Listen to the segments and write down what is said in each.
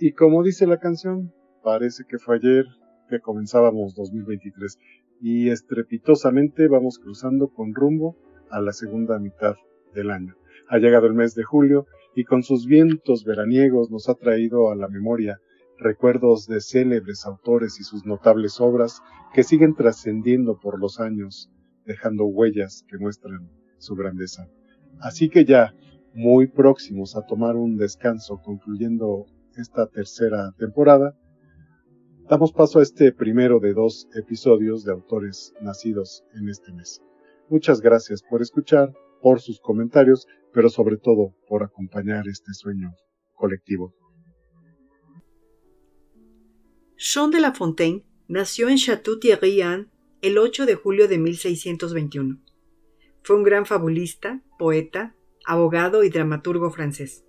Y como dice la canción, parece que fue ayer que comenzábamos 2023 y estrepitosamente vamos cruzando con rumbo a la segunda mitad del año. Ha llegado el mes de julio y con sus vientos veraniegos nos ha traído a la memoria recuerdos de célebres autores y sus notables obras que siguen trascendiendo por los años, dejando huellas que muestran su grandeza. Así que ya, muy próximos a tomar un descanso concluyendo esta tercera temporada, damos paso a este primero de dos episodios de autores nacidos en este mes. Muchas gracias por escuchar, por sus comentarios, pero sobre todo por acompañar este sueño colectivo. Jean de La Fontaine nació en Château-Thierry el 8 de julio de 1621. Fue un gran fabulista, poeta, abogado y dramaturgo francés.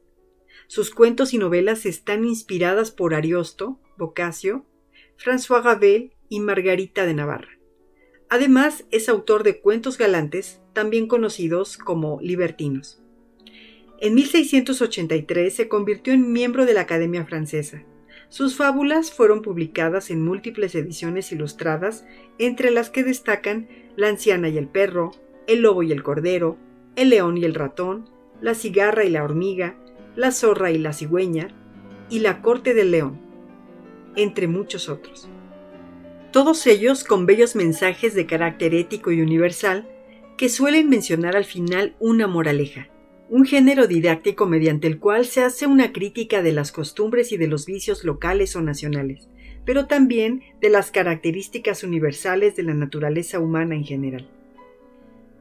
Sus cuentos y novelas están inspiradas por Ariosto, Boccaccio, François Rabel y Margarita de Navarra. Además, es autor de cuentos galantes, también conocidos como libertinos. En 1683 se convirtió en miembro de la Academia Francesa. Sus fábulas fueron publicadas en múltiples ediciones ilustradas, entre las que destacan La anciana y el perro, El lobo y el cordero, El león y el ratón, La cigarra y la hormiga, La zorra y la cigüeña y La corte del león, entre muchos otros. Todos ellos con bellos mensajes de carácter ético y universal que suelen mencionar al final una moraleja un género didáctico mediante el cual se hace una crítica de las costumbres y de los vicios locales o nacionales, pero también de las características universales de la naturaleza humana en general.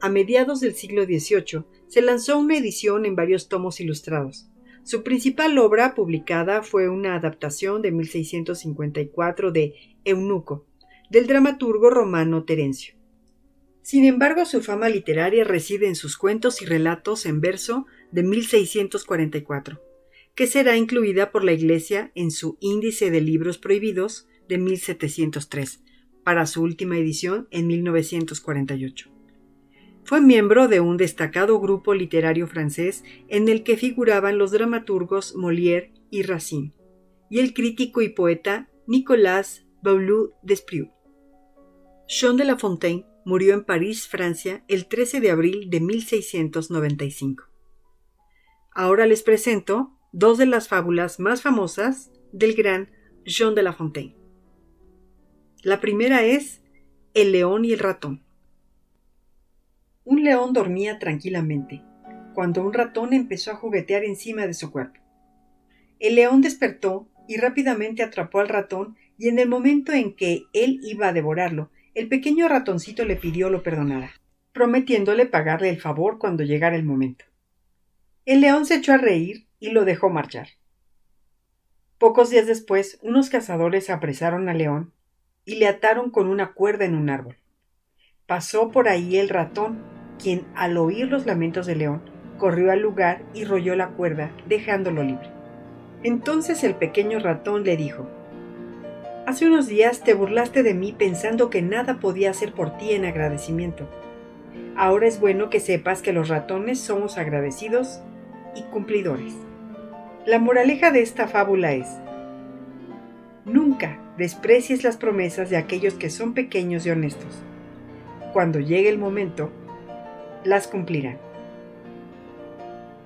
A mediados del siglo XVIII se lanzó una edición en varios tomos ilustrados. Su principal obra publicada fue una adaptación de 1654 de Eunuco, del dramaturgo romano Terencio. Sin embargo, su fama literaria reside en sus cuentos y relatos en verso de 1644, que será incluida por la Iglesia en su Índice de Libros Prohibidos de 1703, para su última edición en 1948. Fue miembro de un destacado grupo literario francés en el que figuraban los dramaturgos Molière y Racine, y el crítico y poeta Nicolas Baulou Desprieux. Jean de La Fontaine murió en París, Francia, el 13 de abril de 1695. Ahora les presento dos de las fábulas más famosas del gran Jean de La Fontaine. La primera es El león y el ratón. Un león dormía tranquilamente, cuando un ratón empezó a juguetear encima de su cuerpo. El león despertó y rápidamente atrapó al ratón y en el momento en que él iba a devorarlo, el pequeño ratoncito le pidió lo perdonara, prometiéndole pagarle el favor cuando llegara el momento. El león se echó a reír y lo dejó marchar. Pocos días después, unos cazadores apresaron al león y le ataron con una cuerda en un árbol. Pasó por ahí el ratón, quien, al oír los lamentos del león, corrió al lugar y rolló la cuerda, dejándolo libre. Entonces el pequeño ratón le dijo Hace unos días te burlaste de mí pensando que nada podía hacer por ti en agradecimiento. Ahora es bueno que sepas que los ratones somos agradecidos y cumplidores. La moraleja de esta fábula es, nunca desprecies las promesas de aquellos que son pequeños y honestos. Cuando llegue el momento, las cumplirán.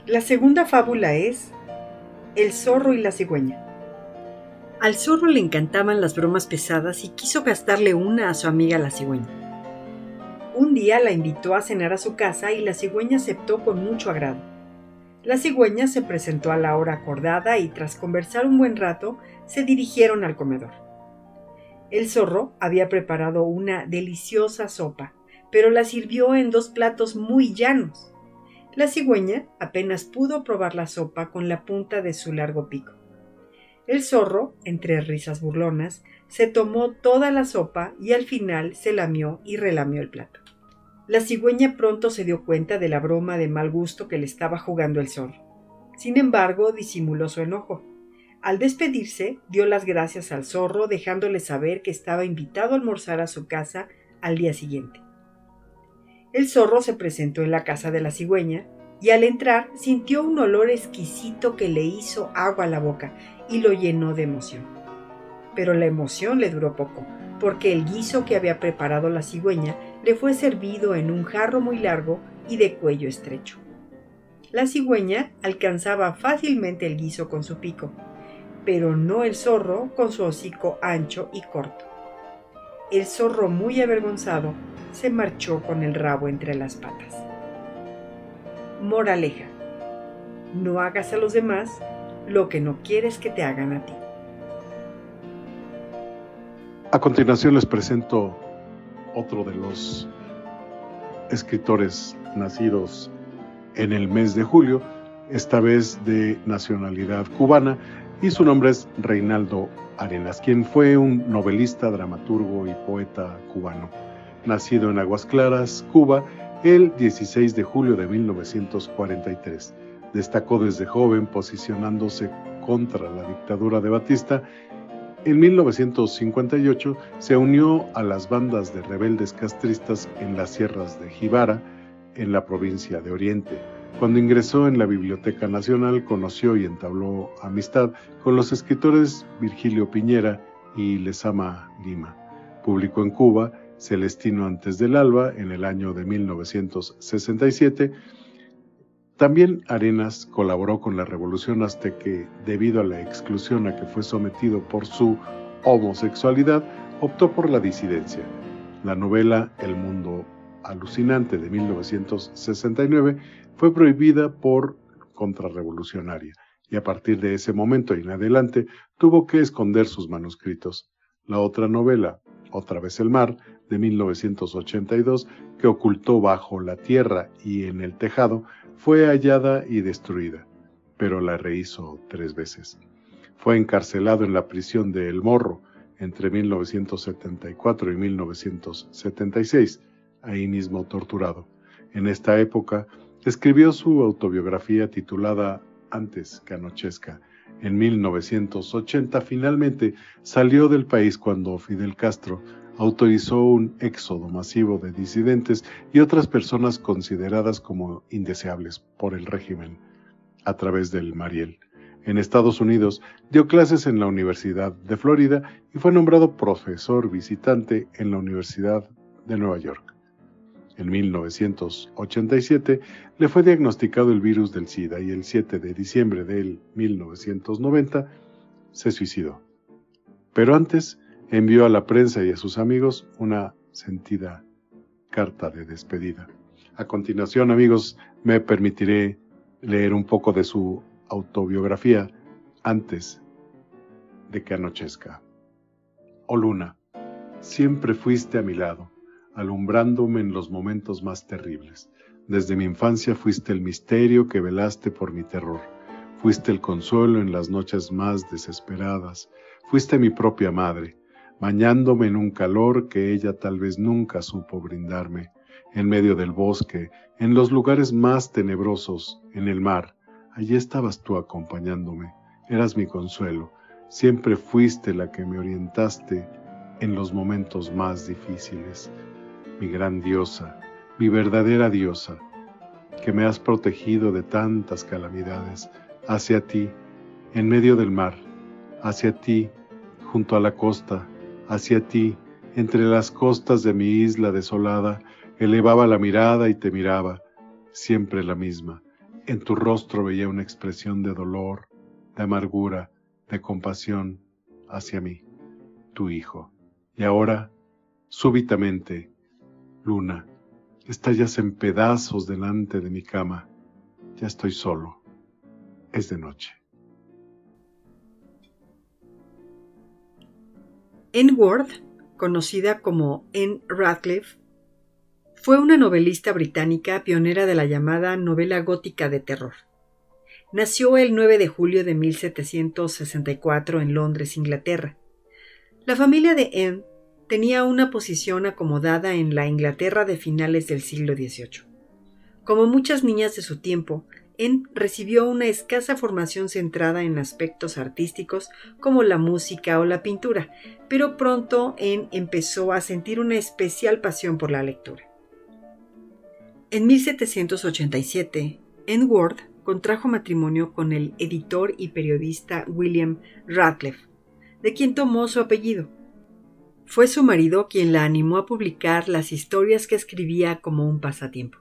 La segunda fábula es El zorro y la cigüeña. Al zorro le encantaban las bromas pesadas y quiso gastarle una a su amiga la cigüeña. Un día la invitó a cenar a su casa y la cigüeña aceptó con mucho agrado. La cigüeña se presentó a la hora acordada y tras conversar un buen rato se dirigieron al comedor. El zorro había preparado una deliciosa sopa, pero la sirvió en dos platos muy llanos. La cigüeña apenas pudo probar la sopa con la punta de su largo pico. El zorro, entre risas burlonas, se tomó toda la sopa y al final se lamió y relamió el plato. La cigüeña pronto se dio cuenta de la broma de mal gusto que le estaba jugando el zorro. Sin embargo, disimuló su enojo. Al despedirse, dio las gracias al zorro, dejándole saber que estaba invitado a almorzar a su casa al día siguiente. El zorro se presentó en la casa de la cigüeña y al entrar sintió un olor exquisito que le hizo agua a la boca y lo llenó de emoción. Pero la emoción le duró poco, porque el guiso que había preparado la cigüeña le fue servido en un jarro muy largo y de cuello estrecho. La cigüeña alcanzaba fácilmente el guiso con su pico, pero no el zorro con su hocico ancho y corto. El zorro, muy avergonzado, se marchó con el rabo entre las patas. Moraleja. No hagas a los demás lo que no quieres que te hagan a ti. A continuación les presento otro de los escritores nacidos en el mes de julio, esta vez de nacionalidad cubana, y su nombre es Reinaldo Arenas, quien fue un novelista, dramaturgo y poeta cubano. Nacido en Aguas Claras, Cuba, el 16 de julio de 1943. Destacó desde joven posicionándose contra la dictadura de Batista. En 1958 se unió a las bandas de rebeldes castristas en las sierras de Jibara, en la provincia de Oriente. Cuando ingresó en la Biblioteca Nacional conoció y entabló amistad con los escritores Virgilio Piñera y Lezama Lima. Publicó en Cuba Celestino antes del alba en el año de 1967. También Arenas colaboró con la revolución hasta que, debido a la exclusión a que fue sometido por su homosexualidad, optó por la disidencia. La novela El mundo alucinante de 1969 fue prohibida por contrarrevolucionaria y a partir de ese momento en adelante tuvo que esconder sus manuscritos. La otra novela, Otra vez el mar, de 1982 que ocultó bajo la tierra y en el tejado, fue hallada y destruida, pero la rehizo tres veces. Fue encarcelado en la prisión de El Morro entre 1974 y 1976, ahí mismo torturado. En esta época escribió su autobiografía titulada Antes que anochezca. En 1980 finalmente salió del país cuando Fidel Castro autorizó un éxodo masivo de disidentes y otras personas consideradas como indeseables por el régimen a través del Mariel. En Estados Unidos dio clases en la Universidad de Florida y fue nombrado profesor visitante en la Universidad de Nueva York. En 1987 le fue diagnosticado el virus del SIDA y el 7 de diciembre de 1990 se suicidó. Pero antes envió a la prensa y a sus amigos una sentida carta de despedida. A continuación, amigos, me permitiré leer un poco de su autobiografía antes de que anochezca. Oh luna, siempre fuiste a mi lado, alumbrándome en los momentos más terribles. Desde mi infancia fuiste el misterio que velaste por mi terror. Fuiste el consuelo en las noches más desesperadas. Fuiste mi propia madre, bañándome en un calor que ella tal vez nunca supo brindarme, en medio del bosque, en los lugares más tenebrosos, en el mar. Allí estabas tú acompañándome, eras mi consuelo, siempre fuiste la que me orientaste en los momentos más difíciles, mi gran diosa, mi verdadera diosa, que me has protegido de tantas calamidades, hacia ti, en medio del mar, hacia ti, junto a la costa, hacia ti, entre las costas de mi isla desolada, elevaba la mirada y te miraba, siempre la misma. En tu rostro veía una expresión de dolor, de amargura, de compasión hacia mí, tu hijo. Y ahora, súbitamente, luna, estallas en pedazos delante de mi cama. Ya estoy solo. Es de noche. Anne Ward, conocida como Anne Radcliffe, fue una novelista británica pionera de la llamada novela gótica de terror. Nació el 9 de julio de 1764 en Londres, Inglaterra. La familia de Anne tenía una posición acomodada en la Inglaterra de finales del siglo XVIII. Como muchas niñas de su tiempo, en recibió una escasa formación centrada en aspectos artísticos como la música o la pintura, pero pronto En empezó a sentir una especial pasión por la lectura. En 1787, Ward contrajo matrimonio con el editor y periodista William Radcliffe, de quien tomó su apellido. Fue su marido quien la animó a publicar las historias que escribía como un pasatiempo.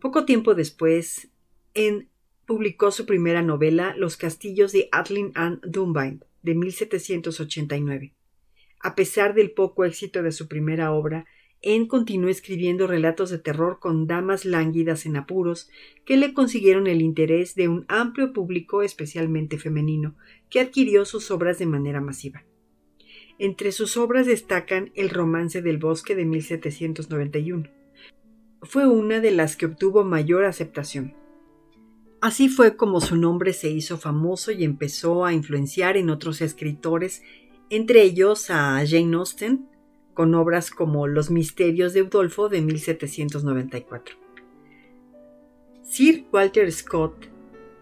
Poco tiempo después, en publicó su primera novela Los castillos de Atlin and Dunbind de 1789. A pesar del poco éxito de su primera obra, en continuó escribiendo relatos de terror con damas lánguidas en apuros que le consiguieron el interés de un amplio público especialmente femenino, que adquirió sus obras de manera masiva. Entre sus obras destacan El romance del bosque de 1791. Fue una de las que obtuvo mayor aceptación. Así fue como su nombre se hizo famoso y empezó a influenciar en otros escritores, entre ellos a Jane Austen, con obras como Los misterios de Udolfo de 1794. Sir Walter Scott,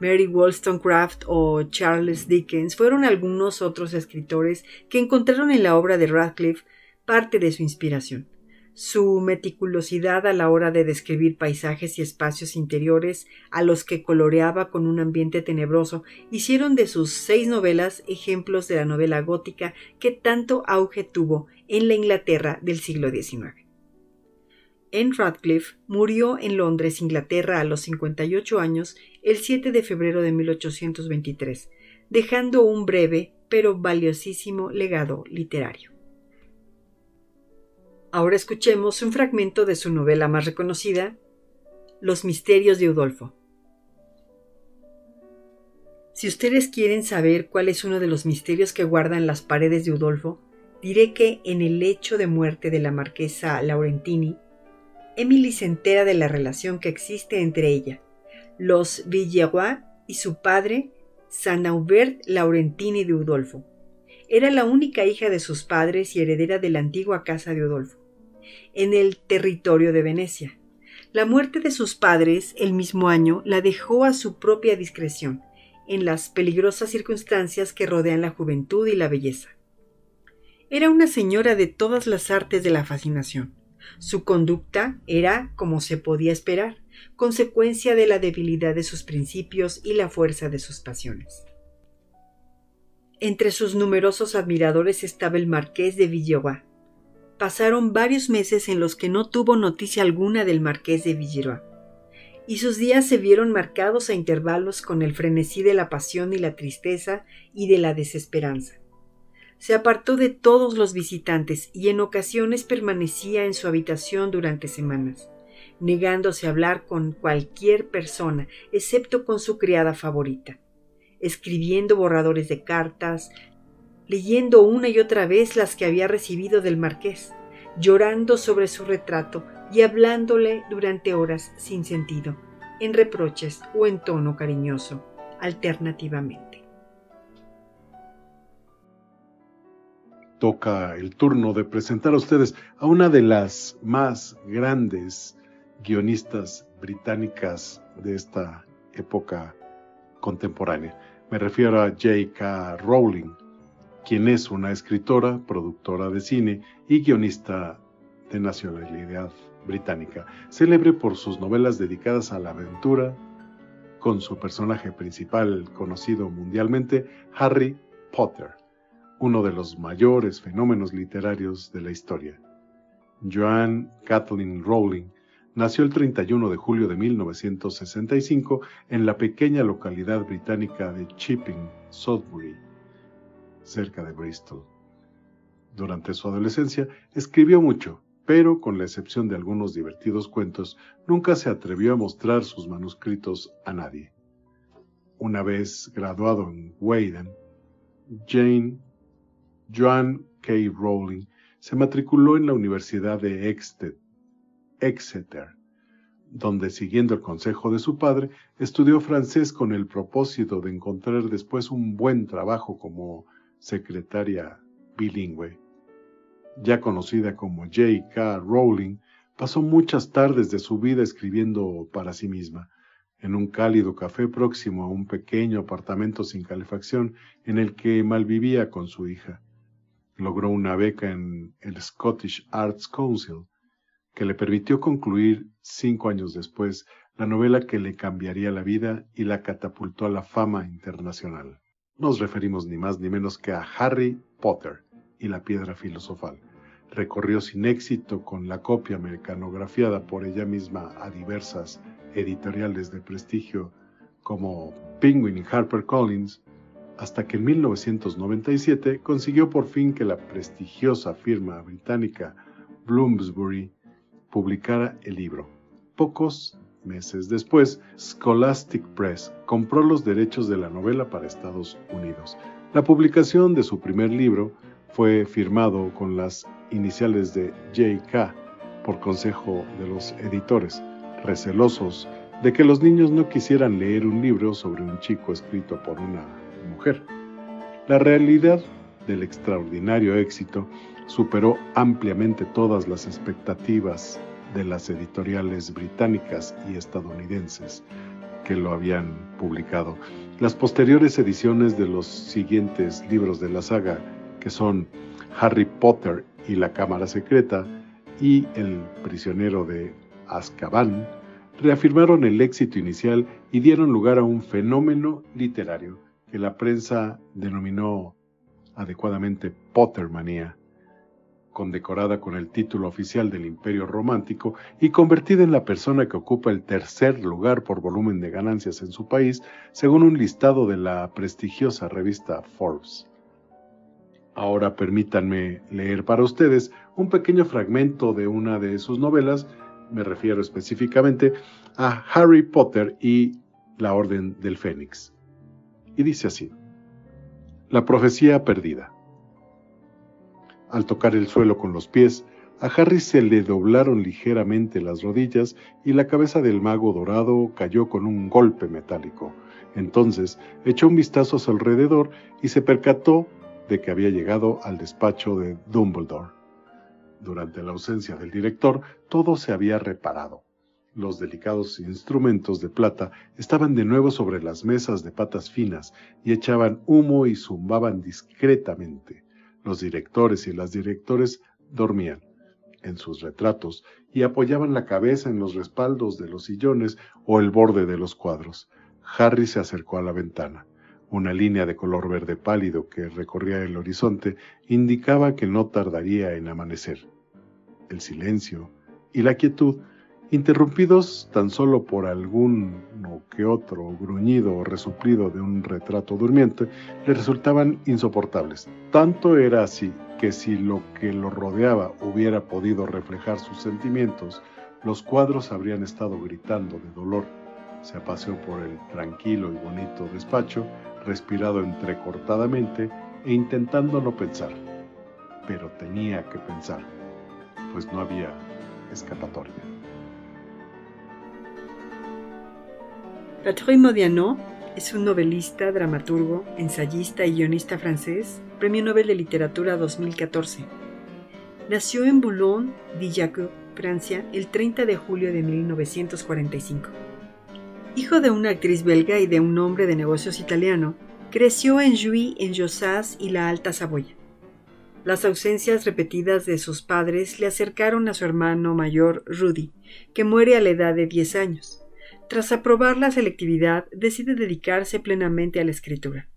Mary Wollstonecraft o Charles Dickens fueron algunos otros escritores que encontraron en la obra de Radcliffe parte de su inspiración. Su meticulosidad a la hora de describir paisajes y espacios interiores a los que coloreaba con un ambiente tenebroso hicieron de sus seis novelas ejemplos de la novela gótica que tanto auge tuvo en la Inglaterra del siglo XIX. Anne Radcliffe murió en Londres, Inglaterra, a los 58 años el 7 de febrero de 1823, dejando un breve pero valiosísimo legado literario. Ahora escuchemos un fragmento de su novela más reconocida, Los misterios de Udolfo. Si ustedes quieren saber cuál es uno de los misterios que guardan las paredes de Udolfo, diré que en el lecho de muerte de la marquesa Laurentini, Emily se entera de la relación que existe entre ella, los Villeroy y su padre, San Aubert Laurentini de Udolfo. Era la única hija de sus padres y heredera de la antigua casa de Udolfo, en el territorio de Venecia. La muerte de sus padres el mismo año la dejó a su propia discreción, en las peligrosas circunstancias que rodean la juventud y la belleza. Era una señora de todas las artes de la fascinación. Su conducta era, como se podía esperar, consecuencia de la debilidad de sus principios y la fuerza de sus pasiones. Entre sus numerosos admiradores estaba el marqués de Villeroy. Pasaron varios meses en los que no tuvo noticia alguna del marqués de Villeroy, y sus días se vieron marcados a intervalos con el frenesí de la pasión y la tristeza y de la desesperanza se apartó de todos los visitantes y en ocasiones permanecía en su habitación durante semanas, negándose a hablar con cualquier persona excepto con su criada favorita, escribiendo borradores de cartas, leyendo una y otra vez las que había recibido del marqués, llorando sobre su retrato y hablándole durante horas sin sentido, en reproches o en tono cariñoso, alternativamente. toca el turno de presentar a ustedes a una de las más grandes guionistas británicas de esta época contemporánea. Me refiero a J.K. Rowling, quien es una escritora, productora de cine y guionista de nacionalidad británica, célebre por sus novelas dedicadas a la aventura, con su personaje principal conocido mundialmente, Harry Potter uno de los mayores fenómenos literarios de la historia. Joan Kathleen Rowling nació el 31 de julio de 1965 en la pequeña localidad británica de Chipping, Sudbury, cerca de Bristol. Durante su adolescencia escribió mucho, pero con la excepción de algunos divertidos cuentos, nunca se atrevió a mostrar sus manuscritos a nadie. Una vez graduado en Wayden, Jane Joan K. Rowling se matriculó en la Universidad de Exeter, donde, siguiendo el consejo de su padre, estudió francés con el propósito de encontrar después un buen trabajo como secretaria bilingüe. Ya conocida como J.K. Rowling, pasó muchas tardes de su vida escribiendo para sí misma, en un cálido café próximo a un pequeño apartamento sin calefacción en el que malvivía con su hija logró una beca en el Scottish Arts Council que le permitió concluir cinco años después la novela que le cambiaría la vida y la catapultó a la fama internacional. Nos referimos ni más ni menos que a Harry Potter y la piedra filosofal. Recorrió sin éxito con la copia americanografiada por ella misma a diversas editoriales de prestigio como Penguin y HarperCollins, hasta que en 1997 consiguió por fin que la prestigiosa firma británica Bloomsbury publicara el libro. Pocos meses después, Scholastic Press compró los derechos de la novela para Estados Unidos. La publicación de su primer libro fue firmado con las iniciales de J.K. por consejo de los editores, recelosos de que los niños no quisieran leer un libro sobre un chico escrito por una mujer. La realidad del extraordinario éxito superó ampliamente todas las expectativas de las editoriales británicas y estadounidenses que lo habían publicado. Las posteriores ediciones de los siguientes libros de la saga, que son Harry Potter y la Cámara Secreta y El prisionero de Azkaban, reafirmaron el éxito inicial y dieron lugar a un fenómeno literario que la prensa denominó adecuadamente Pottermanía condecorada con el título oficial del Imperio Romántico y convertida en la persona que ocupa el tercer lugar por volumen de ganancias en su país, según un listado de la prestigiosa revista Forbes. Ahora permítanme leer para ustedes un pequeño fragmento de una de sus novelas, me refiero específicamente a Harry Potter y la Orden del Fénix. Y dice así, La profecía perdida. Al tocar el suelo con los pies, a Harry se le doblaron ligeramente las rodillas y la cabeza del mago dorado cayó con un golpe metálico. Entonces echó un vistazo a su alrededor y se percató de que había llegado al despacho de Dumbledore. Durante la ausencia del director, todo se había reparado. Los delicados instrumentos de plata estaban de nuevo sobre las mesas de patas finas y echaban humo y zumbaban discretamente. Los directores y las directores dormían en sus retratos y apoyaban la cabeza en los respaldos de los sillones o el borde de los cuadros. Harry se acercó a la ventana. Una línea de color verde pálido que recorría el horizonte indicaba que no tardaría en amanecer. El silencio y la quietud interrumpidos tan solo por algún que otro gruñido o resuplido de un retrato durmiente, le resultaban insoportables. Tanto era así que si lo que lo rodeaba hubiera podido reflejar sus sentimientos, los cuadros habrían estado gritando de dolor. Se paseó por el tranquilo y bonito despacho, respirado entrecortadamente e intentando no pensar. Pero tenía que pensar, pues no había escapatoria. Patrick Modiano es un novelista, dramaturgo, ensayista y guionista francés, Premio Nobel de Literatura 2014. Nació en Boulogne-Billancourt, Francia, el 30 de julio de 1945. Hijo de una actriz belga y de un hombre de negocios italiano, creció en Jouy, en Josas y la Alta Saboya. Las ausencias repetidas de sus padres le acercaron a su hermano mayor, Rudy, que muere a la edad de 10 años. Tras aprobar la selectividad, decide dedicarse plenamente a la escritura.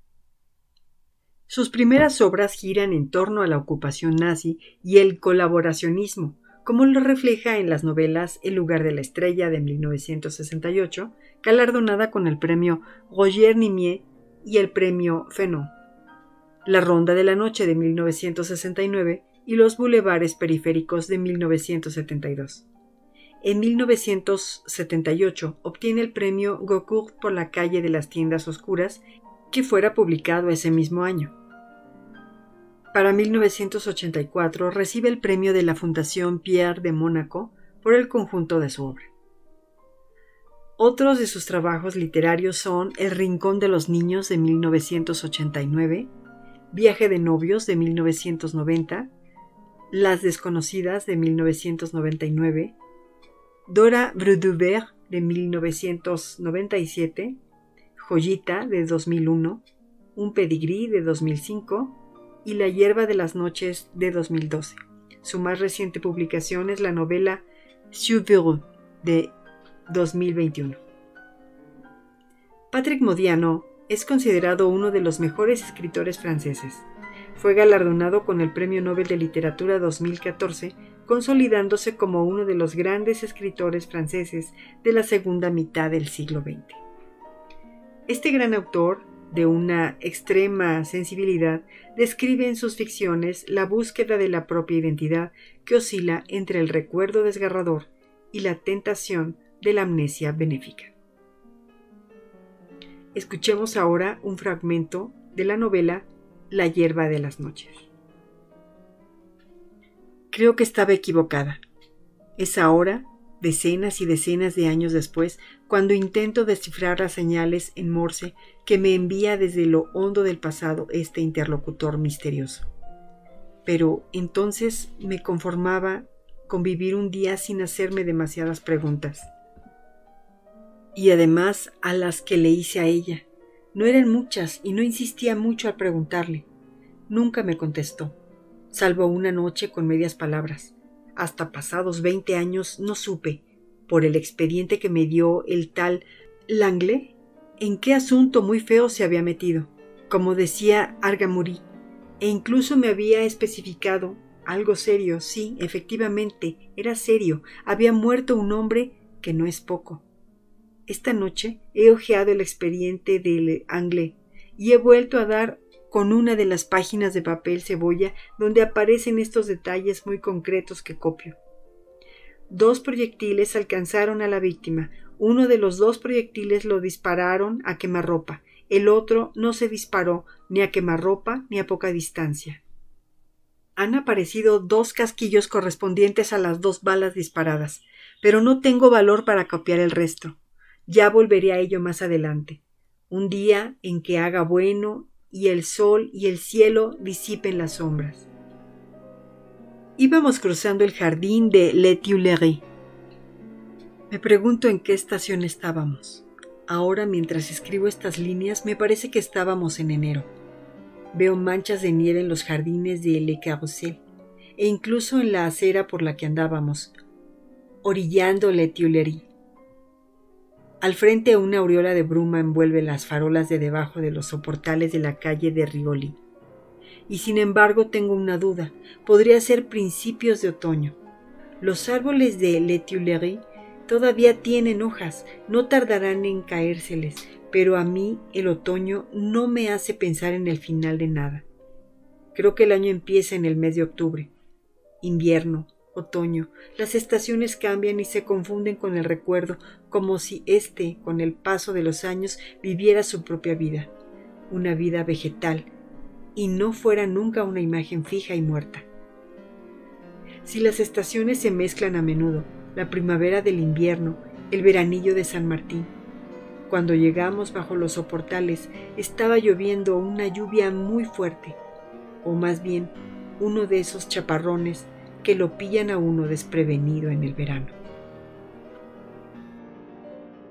Sus primeras obras giran en torno a la ocupación nazi y el colaboracionismo, como lo refleja en las novelas El lugar de la estrella de 1968, galardonada con el premio Roger Nimier y el premio Fenon, La Ronda de la Noche de 1969 y Los Bulevares Periféricos de 1972. En 1978 obtiene el premio Goncourt por la calle de las tiendas oscuras, que fuera publicado ese mismo año. Para 1984 recibe el premio de la Fundación Pierre de Mónaco por el conjunto de su obra. Otros de sus trabajos literarios son El Rincón de los Niños de 1989, Viaje de Novios de 1990, Las Desconocidas de 1999, Dora Brudubert de 1997, Joyita de 2001, Un pedigrí de 2005 y La hierba de las noches de 2012. Su más reciente publicación es la novela Vieux de 2021. Patrick Modiano es considerado uno de los mejores escritores franceses. Fue galardonado con el Premio Nobel de Literatura 2014, consolidándose como uno de los grandes escritores franceses de la segunda mitad del siglo XX. Este gran autor, de una extrema sensibilidad, describe en sus ficciones la búsqueda de la propia identidad que oscila entre el recuerdo desgarrador y la tentación de la amnesia benéfica. Escuchemos ahora un fragmento de la novela La hierba de las noches. Creo que estaba equivocada. Es ahora, decenas y decenas de años después, cuando intento descifrar las señales en Morse que me envía desde lo hondo del pasado este interlocutor misterioso. Pero entonces me conformaba con vivir un día sin hacerme demasiadas preguntas. Y además a las que le hice a ella. No eran muchas y no insistía mucho al preguntarle. Nunca me contestó, salvo una noche con medias palabras. Hasta pasados veinte años no supe, por el expediente que me dio el tal Langley, en qué asunto muy feo se había metido. Como decía Argamuri, e incluso me había especificado algo serio, sí, efectivamente, era serio. Había muerto un hombre que no es poco. Esta noche he hojeado el expediente del Anglais y he vuelto a dar con una de las páginas de papel cebolla donde aparecen estos detalles muy concretos que copio. Dos proyectiles alcanzaron a la víctima. Uno de los dos proyectiles lo dispararon a quemarropa. El otro no se disparó ni a quemarropa ni a poca distancia. Han aparecido dos casquillos correspondientes a las dos balas disparadas, pero no tengo valor para copiar el resto. Ya volveré a ello más adelante, un día en que haga bueno y el sol y el cielo disipen las sombras. Íbamos cruzando el jardín de Les Tuileries. Me pregunto en qué estación estábamos. Ahora, mientras escribo estas líneas, me parece que estábamos en enero. Veo manchas de nieve en los jardines de Le Carrousel e incluso en la acera por la que andábamos, orillando Les Tuileries. Al frente una aureola de bruma envuelve las farolas de debajo de los soportales de la calle de Rigoli. Y sin embargo tengo una duda. Podría ser principios de otoño. Los árboles de Le Tuileries todavía tienen hojas, no tardarán en caérseles, pero a mí el otoño no me hace pensar en el final de nada. Creo que el año empieza en el mes de octubre. Invierno, otoño, las estaciones cambian y se confunden con el recuerdo, como si éste, con el paso de los años, viviera su propia vida, una vida vegetal, y no fuera nunca una imagen fija y muerta. Si las estaciones se mezclan a menudo, la primavera del invierno, el veranillo de San Martín, cuando llegamos bajo los soportales estaba lloviendo una lluvia muy fuerte, o más bien uno de esos chaparrones que lo pillan a uno desprevenido en el verano.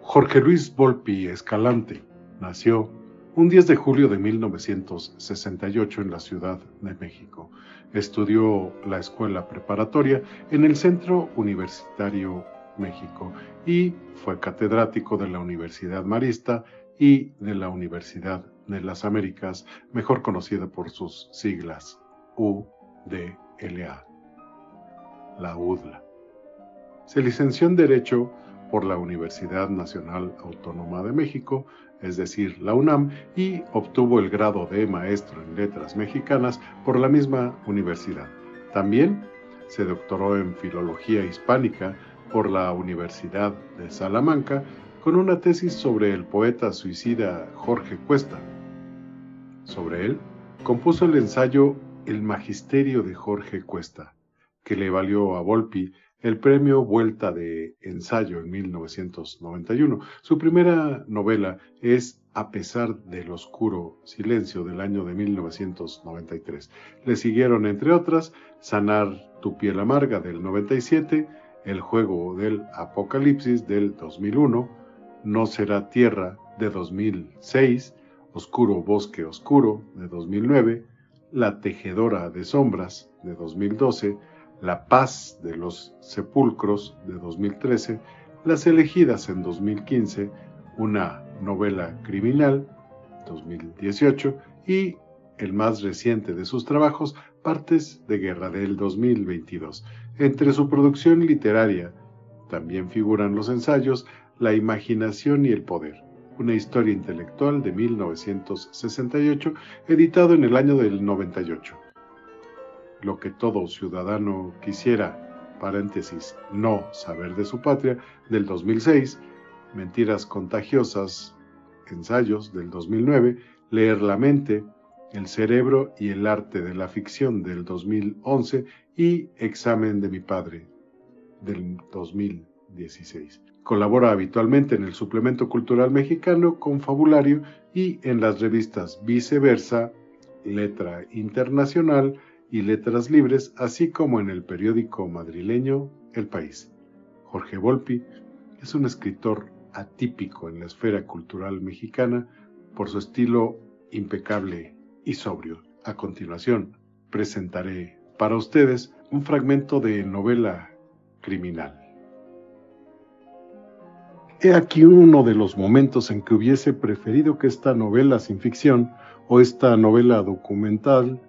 Jorge Luis Volpi Escalante nació un 10 de julio de 1968 en la Ciudad de México. Estudió la escuela preparatoria en el Centro Universitario México y fue catedrático de la Universidad Marista y de la Universidad de las Américas, mejor conocida por sus siglas UDLA la UDLA. Se licenció en Derecho por la Universidad Nacional Autónoma de México, es decir, la UNAM, y obtuvo el grado de maestro en letras mexicanas por la misma universidad. También se doctoró en Filología Hispánica por la Universidad de Salamanca con una tesis sobre el poeta suicida Jorge Cuesta. Sobre él, compuso el ensayo El Magisterio de Jorge Cuesta, que le valió a Volpi el premio Vuelta de Ensayo en 1991. Su primera novela es A pesar del oscuro silencio del año de 1993. Le siguieron, entre otras, Sanar tu piel amarga del 97, El juego del apocalipsis del 2001, No será tierra de 2006, Oscuro bosque oscuro de 2009, La tejedora de sombras de 2012, la paz de los sepulcros de 2013, las elegidas en 2015, una novela criminal, 2018, y el más reciente de sus trabajos, Partes de Guerra del 2022. Entre su producción literaria también figuran los ensayos La imaginación y el poder, una historia intelectual de 1968, editado en el año del 98. Lo que todo ciudadano quisiera, paréntesis, no saber de su patria, del 2006, Mentiras contagiosas, ensayos del 2009, Leer la mente, El cerebro y el arte de la ficción del 2011 y Examen de mi padre del 2016. Colabora habitualmente en el Suplemento Cultural Mexicano con Fabulario y en las revistas Viceversa, Letra Internacional y Letras Libres, así como en el periódico madrileño El País. Jorge Volpi es un escritor atípico en la esfera cultural mexicana por su estilo impecable y sobrio. A continuación, presentaré para ustedes un fragmento de novela criminal. He aquí uno de los momentos en que hubiese preferido que esta novela sin ficción o esta novela documental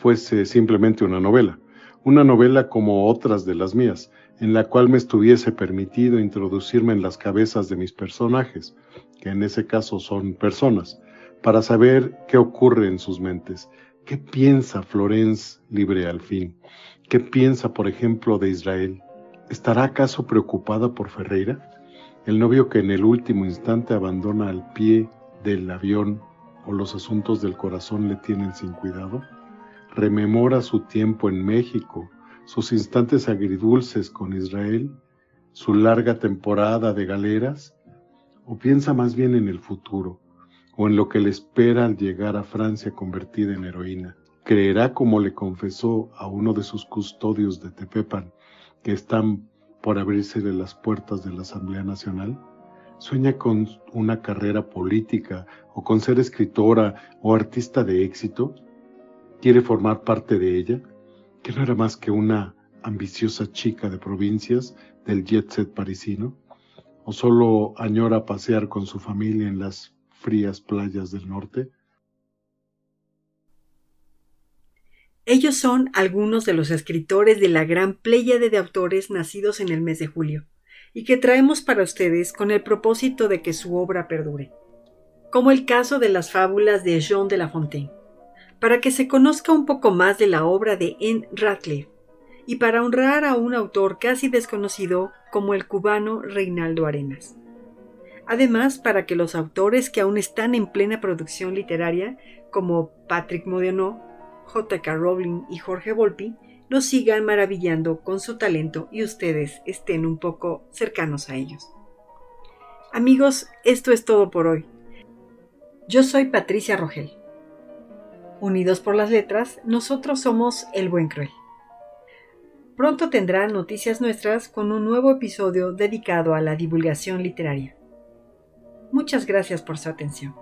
fuese simplemente una novela, una novela como otras de las mías, en la cual me estuviese permitido introducirme en las cabezas de mis personajes, que en ese caso son personas, para saber qué ocurre en sus mentes, qué piensa Florence libre al fin, qué piensa, por ejemplo, de Israel. ¿Estará acaso preocupada por Ferreira? el novio que en el último instante abandona al pie del avión o los asuntos del corazón le tienen sin cuidado, rememora su tiempo en México, sus instantes agridulces con Israel, su larga temporada de galeras, o piensa más bien en el futuro, o en lo que le espera al llegar a Francia convertida en heroína. Creerá como le confesó a uno de sus custodios de Tepepan, que están por abrírsele las puertas de la Asamblea Nacional? ¿Sueña con una carrera política o con ser escritora o artista de éxito? ¿Quiere formar parte de ella? ¿Que no era más que una ambiciosa chica de provincias del jet set parisino? ¿O solo añora pasear con su familia en las frías playas del norte? Ellos son algunos de los escritores de la gran pléyade de autores nacidos en el mes de julio, y que traemos para ustedes con el propósito de que su obra perdure, como el caso de las fábulas de Jean de La Fontaine, para que se conozca un poco más de la obra de Anne Radcliffe, y para honrar a un autor casi desconocido como el cubano Reinaldo Arenas. Además, para que los autores que aún están en plena producción literaria, como Patrick Modiano, J.K. Rowling y Jorge Volpi nos sigan maravillando con su talento y ustedes estén un poco cercanos a ellos. Amigos, esto es todo por hoy. Yo soy Patricia Rogel. Unidos por las letras, nosotros somos El Buen Cruel. Pronto tendrán noticias nuestras con un nuevo episodio dedicado a la divulgación literaria. Muchas gracias por su atención.